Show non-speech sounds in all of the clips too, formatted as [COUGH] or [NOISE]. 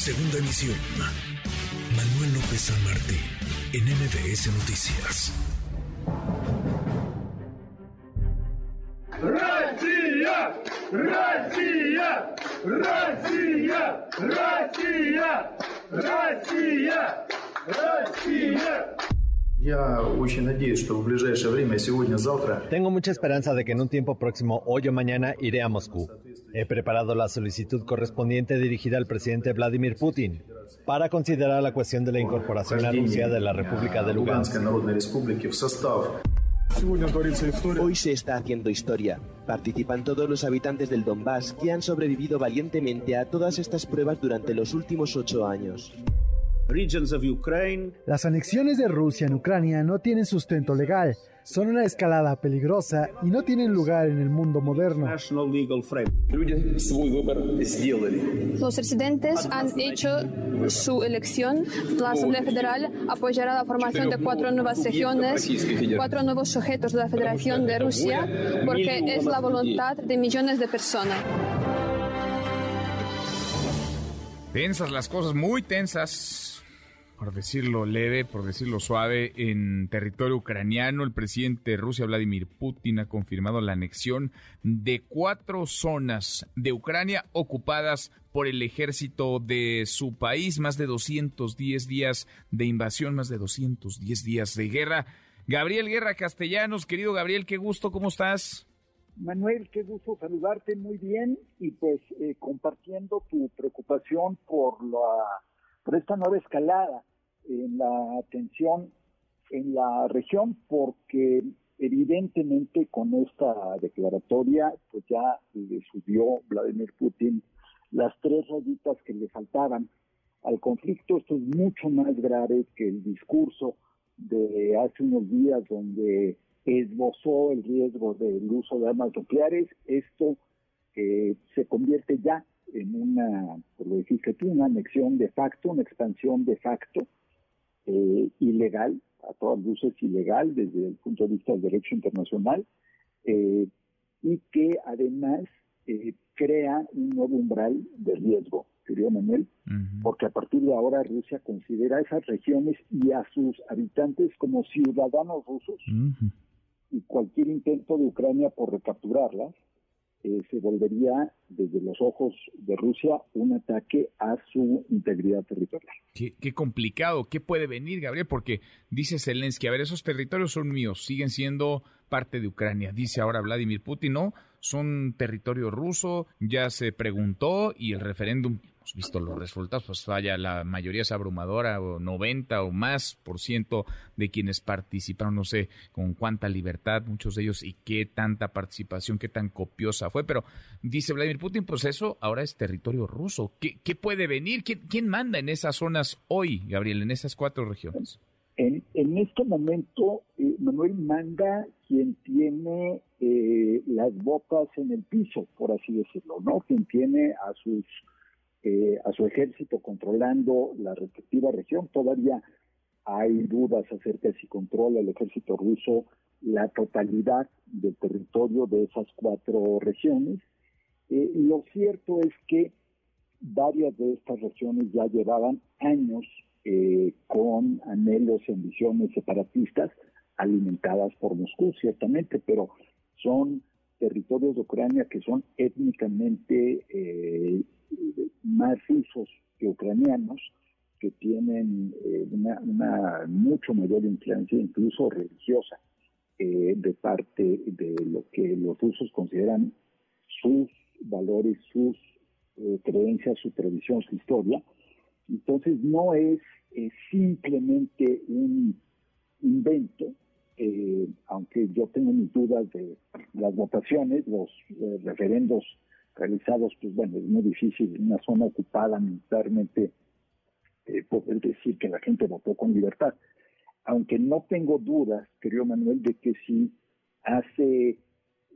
Segunda emisión. Manuel López San Martín, en MBS Noticias. ¡Racia! ¡Racia! ¡Racia! ¡Racia! ¡Racia! ¡Racia! Tengo mucha esperanza de que en un tiempo próximo, hoy o mañana, iré a Moscú. He preparado la solicitud correspondiente dirigida al presidente Vladimir Putin para considerar la cuestión de la incorporación a Rusia de la República de Lugansk. Hoy se está haciendo historia. Participan todos los habitantes del Donbass que han sobrevivido valientemente a todas estas pruebas durante los últimos ocho años. Las anexiones de Rusia en Ucrania no tienen sustento legal, son una escalada peligrosa y no tienen lugar en el mundo moderno. Los residentes han hecho su elección. La Asamblea Federal apoyará la formación de cuatro nuevas regiones, cuatro nuevos sujetos de la Federación de Rusia, porque es la voluntad de millones de personas. Tensas las cosas, muy tensas por decirlo leve, por decirlo suave, en territorio ucraniano. El presidente de Rusia, Vladimir Putin, ha confirmado la anexión de cuatro zonas de Ucrania ocupadas por el ejército de su país. Más de 210 días de invasión, más de 210 días de guerra. Gabriel Guerra Castellanos, querido Gabriel, qué gusto, ¿cómo estás? Manuel, qué gusto saludarte muy bien y pues eh, compartiendo tu preocupación por la por esta nueva escalada en la atención en la región porque evidentemente con esta declaratoria pues ya le subió Vladimir Putin las tres rayitas que le faltaban al conflicto. Esto es mucho más grave que el discurso de hace unos días donde esbozó el riesgo del uso de armas nucleares. Esto eh, se convierte ya en una, por lo dijiste tú, una anexión de facto, una expansión de facto eh, ilegal, a todas luces ilegal desde el punto de vista del derecho internacional, eh, y que además eh, crea un nuevo umbral de riesgo, querido Manuel, porque a partir de ahora Rusia considera esas regiones y a sus habitantes como ciudadanos rusos, y cualquier intento de Ucrania por recapturarlas eh, se volvería desde los ojos de Rusia un ataque a su integridad territorial. Qué, complicado, ¿qué puede venir, Gabriel? Porque dice Zelensky, a ver, esos territorios son míos, siguen siendo parte de Ucrania. Dice ahora Vladimir Putin, no, son territorio ruso, ya se preguntó y el referéndum visto los resultados, pues vaya, la mayoría es abrumadora, o 90 o más por ciento de quienes participaron, no sé con cuánta libertad, muchos de ellos, y qué tanta participación, qué tan copiosa fue, pero dice Vladimir Putin, pues eso ahora es territorio ruso. ¿Qué, qué puede venir? ¿Quién, manda en esas zonas hoy, Gabriel, en esas cuatro regiones? En, en este momento, eh, Manuel manda quien tiene eh, las botas en el piso, por así decirlo, ¿no? Quien tiene a sus eh, a su ejército controlando la respectiva región. Todavía hay dudas acerca de si controla el ejército ruso la totalidad del territorio de esas cuatro regiones. Eh, lo cierto es que varias de estas regiones ya llevaban años eh, con anhelos y ambiciones separatistas alimentadas por Moscú, ciertamente, pero son territorios de Ucrania que son étnicamente eh, más rusos que ucranianos, que tienen eh, una, mucho mayor influencia, incluso religiosa, eh, de parte de lo que los rusos consideran sus valores, sus creencias, su tradición, su historia. Entonces no es simplemente un invento, aunque yo tengo mis dudas de las votaciones, los referendos realizados, pues bueno, es muy difícil en una zona ocupada militarmente eh, poder decir que la gente votó con libertad. Aunque no tengo dudas, querido Manuel, de que si hace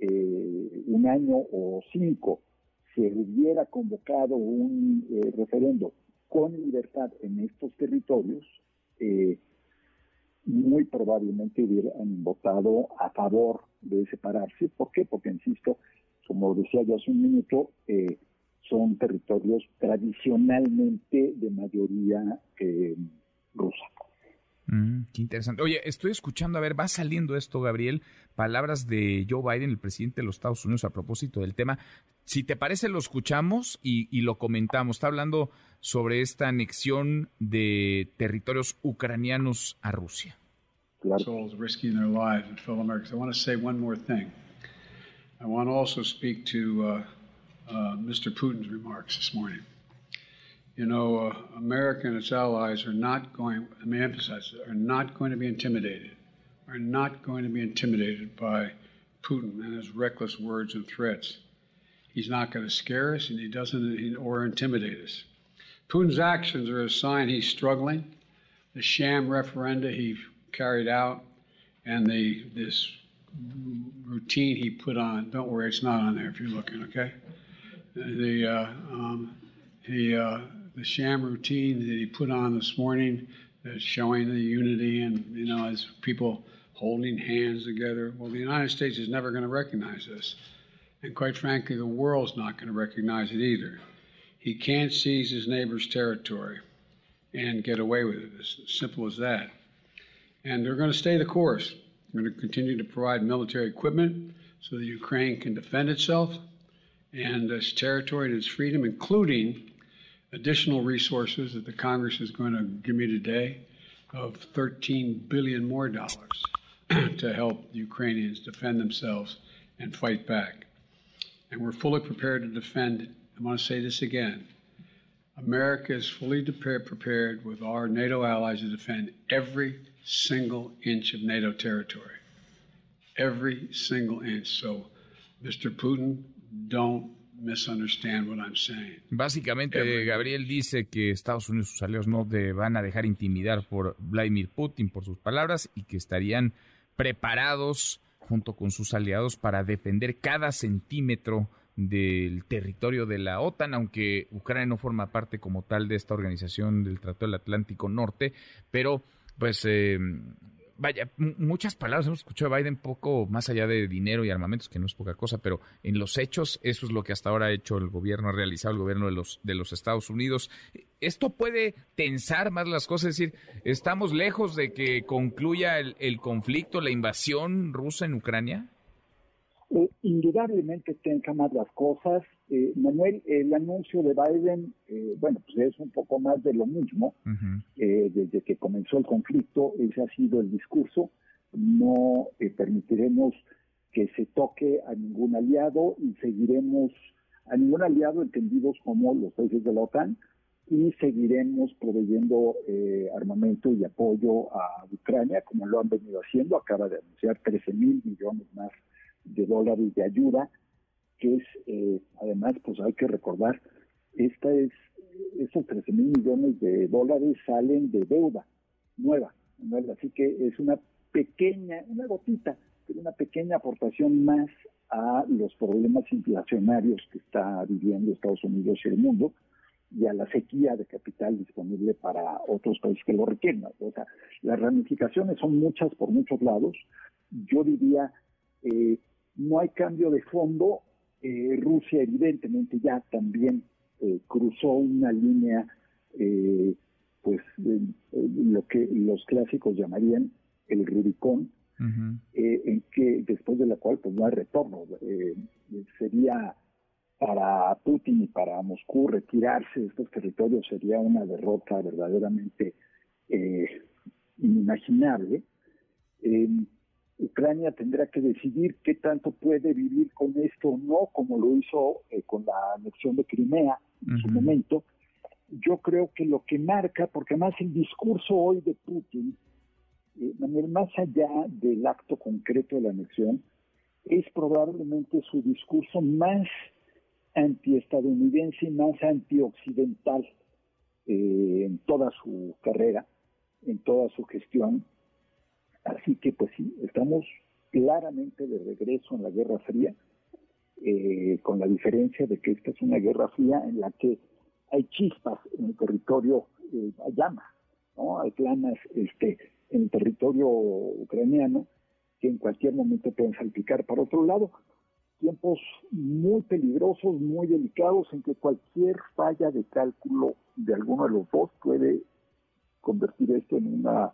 eh, un año o cinco se hubiera convocado un eh, referendo con libertad en estos territorios, muy probablemente hubieran votado a favor de separarse. ¿Por qué? Porque, insisto, como decía yo hace un minuto, eh, son territorios tradicionalmente de mayoría eh, rusa. Mm, qué interesante. Oye, estoy escuchando, a ver, va saliendo esto, Gabriel, palabras de Joe Biden, el presidente de los Estados Unidos, a propósito del tema. Si te parece, lo escuchamos y, y lo comentamos. Está hablando sobre esta anexión de territorios ucranianos a Rusia. Claro. risking their lives and fellow Americans. I want to say one more thing. I want to also speak to uh, uh, Mr. Putin's remarks this morning. You know, uh, America and its allies are not going, let me emphasize, are not going to be intimidated, are not going to be intimidated by Putin and his reckless words and threats. He's not going to scare us and he doesn't, or intimidate us. Putin's actions are a sign he's struggling. The sham referenda he carried out and the, this routine he put on, don't worry, it's not on there if you're looking, okay? The, uh, um, he, uh, the sham routine that he put on this morning that's showing the unity and, you know, as people holding hands together. Well, the United States is never going to recognize this. And quite frankly, the world's not going to recognize it either. He can't seize his neighbor's territory and get away with it. It's as simple as that. And they're going to stay the course. They're going to continue to provide military equipment so that Ukraine can defend itself and its territory and its freedom, including additional resources that the Congress is going to give me today of 13 billion more dollars [CLEARS THROAT] to help the Ukrainians defend themselves and fight back. And we're fully prepared to defend. it. I want to say this again. America is fully prepared with our NATO allies to defend every single inch of NATO territory. Every single inch. So, Mr. Putin, don't misunderstand what I'm saying. Básicamente, Gabriel dice que Estados Unidos y sus aliados no te van a dejar intimidar por Vladimir Putin, por sus palabras, y que estarían preparados junto con sus aliados para defender cada centímetro del territorio de la OTAN, aunque Ucrania no forma parte como tal de esta organización del Tratado del Atlántico Norte, pero pues eh, vaya, muchas palabras hemos escuchado a Biden poco más allá de dinero y armamentos, que no es poca cosa, pero en los hechos eso es lo que hasta ahora ha hecho el gobierno, ha realizado el gobierno de los, de los Estados Unidos. ¿Esto puede tensar más las cosas? Es decir, ¿estamos lejos de que concluya el, el conflicto, la invasión rusa en Ucrania? Eh, indudablemente tenga más las cosas. Eh, Manuel, el anuncio de Biden, eh, bueno, pues es un poco más de lo mismo. desde que comenzó el conflicto, ese ha sido el discurso. No permitiremos que se toque a ningún aliado y seguiremos a ningún aliado entendidos como los países de la OTAN y seguiremos proveyendo armamento y apoyo a Ucrania como lo han venido haciendo. Acaba de anunciar 13 mil millones más de dólares de ayuda, que es, eh, además, pues hay que recordar, esta es, esos 13 mil millones de dólares salen de deuda nueva, así que es una pequeña, una gotita, pero una pequeña aportación más a los problemas inflacionarios que está viviendo Estados Unidos y el mundo y a la sequía de capital disponible para otros países que lo requieren. O sea, las ramificaciones son muchas por muchos lados. Yo diría, eh, no hay cambio de fondo. Eh, Rusia evidentemente ya también eh, cruzó una línea, eh, pues lo que los clásicos llamarían el Rubicón, en que después de la cual pues no hay retorno. sería para Putin y para Moscú retirarse de estos territorios sería una derrota verdaderamente inimaginable. Ucrania tendrá que decidir qué tanto puede vivir con esto o no, como lo hizo eh, con la anexión de Crimea en su momento. Yo creo que lo que marca, porque además el discurso hoy de Putin, eh, más allá del acto concreto de la anexión, es probablemente su discurso más antiestadounidense y más antioccidental eh, en toda su carrera, en toda su gestión Así que pues sí, estamos claramente de regreso en la Guerra Fría, eh, con la diferencia de que esta es una Guerra Fría en la que hay chispas en el territorio, eh, hay llama, ¿no? Hay llamas este, en el territorio ucraniano que en cualquier momento pueden salpicar. Por otro lado, tiempos muy peligrosos, muy delicados, en que cualquier falla de cálculo de alguno de los dos puede convertir esto en una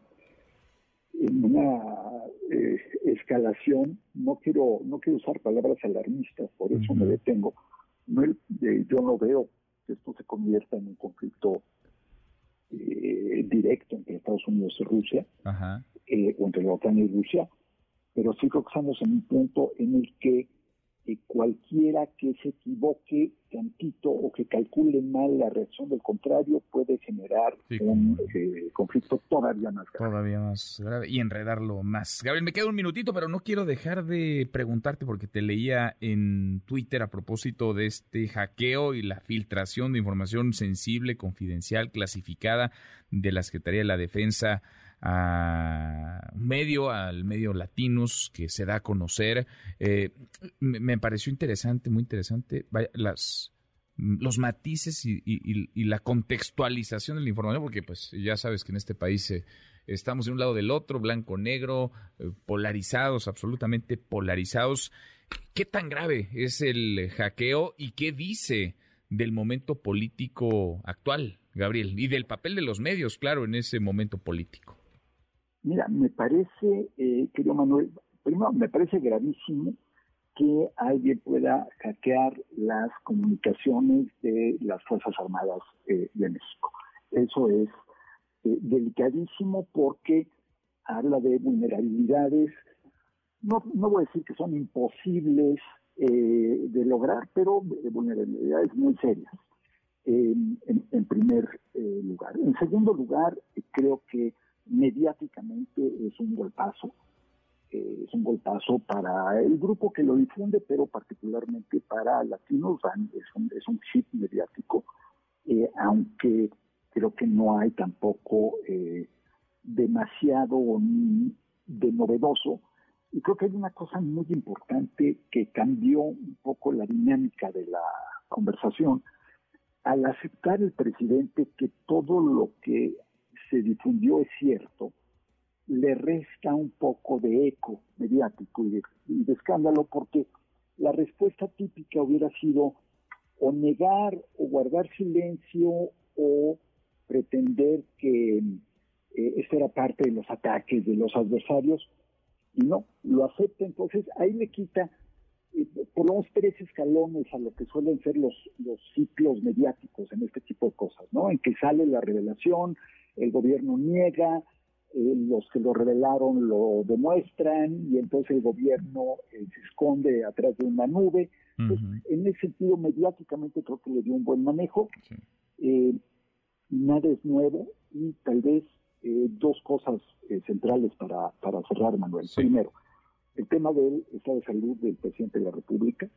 en una eh, escalación. No quiero no quiero usar palabras alarmistas, por eso me detengo. No, eh, yo no veo que esto se convierta en un conflicto eh, directo entre Estados Unidos y Rusia, o entre la OTAN y Rusia, pero sí creo que estamos en un punto en el que cualquiera que se equivoque tantito o que calcule mal la reacción del contrario puede generar un eh, conflicto todavía más grave. Todavía más grave y enredarlo más. Gabriel, me queda un minutito, pero no quiero dejar de preguntarte porque te leía en Twitter a propósito de este hackeo y la filtración de información sensible, confidencial, clasificada de la Secretaría de la Defensa a medio, al medio Latinos que se da a conocer. Eh, me, pareció interesante, muy interesante, las, los matices y, la contextualización de la información, porque pues ya sabes que en este país eh, estamos de un lado del otro, blanco, negro, eh, polarizados, absolutamente polarizados. ¿Qué tan grave es el hackeo y qué dice del momento político actual, Gabriel? Y del papel de los medios, claro, en ese momento político. Mira, me parece, eh, querido Manuel, primero me parece gravísimo que alguien pueda hackear las comunicaciones de las Fuerzas Armadas eh, de México. Eso es eh, delicadísimo porque habla de vulnerabilidades, no, no voy a decir que son imposibles eh, de lograr, pero de vulnerabilidades muy serias, en, en, primer lugar. En segundo lugar, creo que mediáticamente es un golpazo. Eh, es un golpazo para el grupo que lo difunde, pero particularmente para Latinos es un, es un chip mediático, eh, aunque creo que no hay tampoco eh, demasiado de novedoso. Y creo que hay una cosa muy importante que cambió un poco la dinámica de la conversación al aceptar el presidente que todo lo que se difundió es cierto, le resta un poco de eco mediático y de, escándalo porque la respuesta típica hubiera sido o negar o guardar silencio o pretender que eh, esto era parte de los ataques de los adversarios y no, lo acepta, entonces ahí le quita eh, por lo menos tres escalones a lo que suelen ser los, los ciclos mediáticos en este tipo de cosas, ¿no? En que sale la revelación, el gobierno niega, eh, los que lo revelaron lo demuestran y entonces el gobierno eh, se esconde atrás de una nube. en ese sentido, mediáticamente creo que le dio un buen manejo. Eh, nada es nuevo y tal vez dos cosas centrales para, para cerrar, Manuel. Primero, el tema del estado de salud del presidente de la República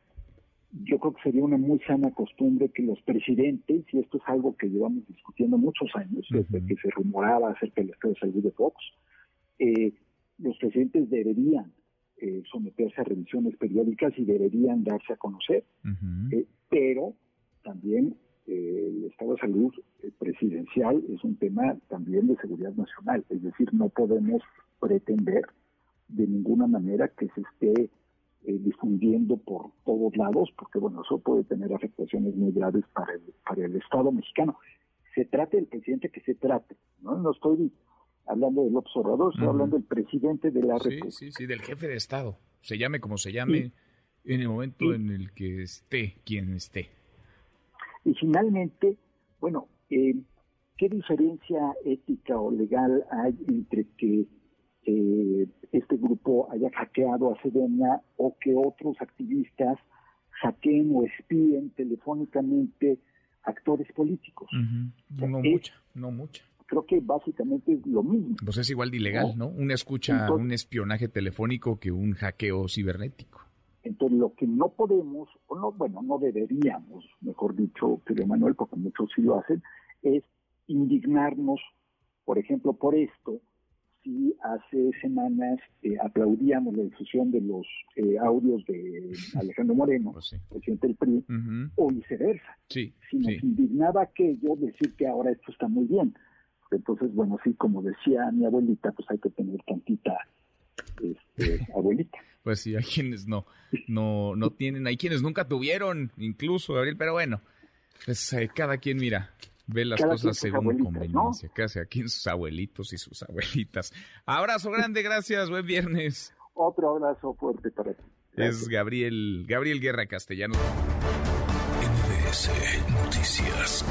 yo creo que sería una muy sana costumbre que los presidentes, y esto es algo que llevamos discutiendo muchos años, desde que se rumoraba acerca del estado de salud de Fox, eh, los presidentes deberían eh, someterse a revisiones periódicas y deberían darse a conocer, eh, pero también el estado de salud presidencial es un tema también de seguridad nacional, es decir, no podemos pretender de ninguna manera que se esté eh, difundiendo por todos lados, porque bueno, eso puede tener afectaciones muy graves para el, para el Estado mexicano. Se trate del presidente que se trate, ¿no? No estoy hablando del observador, estoy hablando del presidente de la República. Sí, sí, del jefe de Estado, se llame como se llame, en el momento en el que esté quien esté. Y finalmente, bueno, eh, ¿qué diferencia ética o legal hay entre que eh, este grupo haya hackeado a Sedena o que otros activistas hackeen o espíen telefónicamente actores políticos. No mucha, no mucha. Creo que básicamente es lo mismo. Pues es igual de ilegal, ¿no? Una escucha, un espionaje telefónico que un hackeo cibernético. Entonces, lo que no podemos, o no, bueno, no deberíamos, mejor dicho, que Manuel, porque muchos sí lo hacen, es indignarnos, por ejemplo, por esto, si hace semanas eh, aplaudíamos la difusión de los eh, audios de [LAUGHS] Alejandro Moreno, pues presidente del PRI, o viceversa. Sí, si nos indignaba aquello, decir que ahora esto está muy bien. Entonces, bueno, sí, como decía mi abuelita, pues hay que tener tantita este, [LAUGHS] abuelita. Pues sí, hay quienes no, no, no tienen, hay quienes nunca tuvieron, incluso, Gabriel, pero bueno, pues eh, cada quien mira, ve las cosas según conveniencia, ¿no? casi aquí en sus abuelitos y sus abuelitas. [LAUGHS] Abrazo grande, gracias, buen viernes. Otro abrazo fuerte para ti. Es Gabriel, Gabriel Guerra Castellano. NBS Noticias.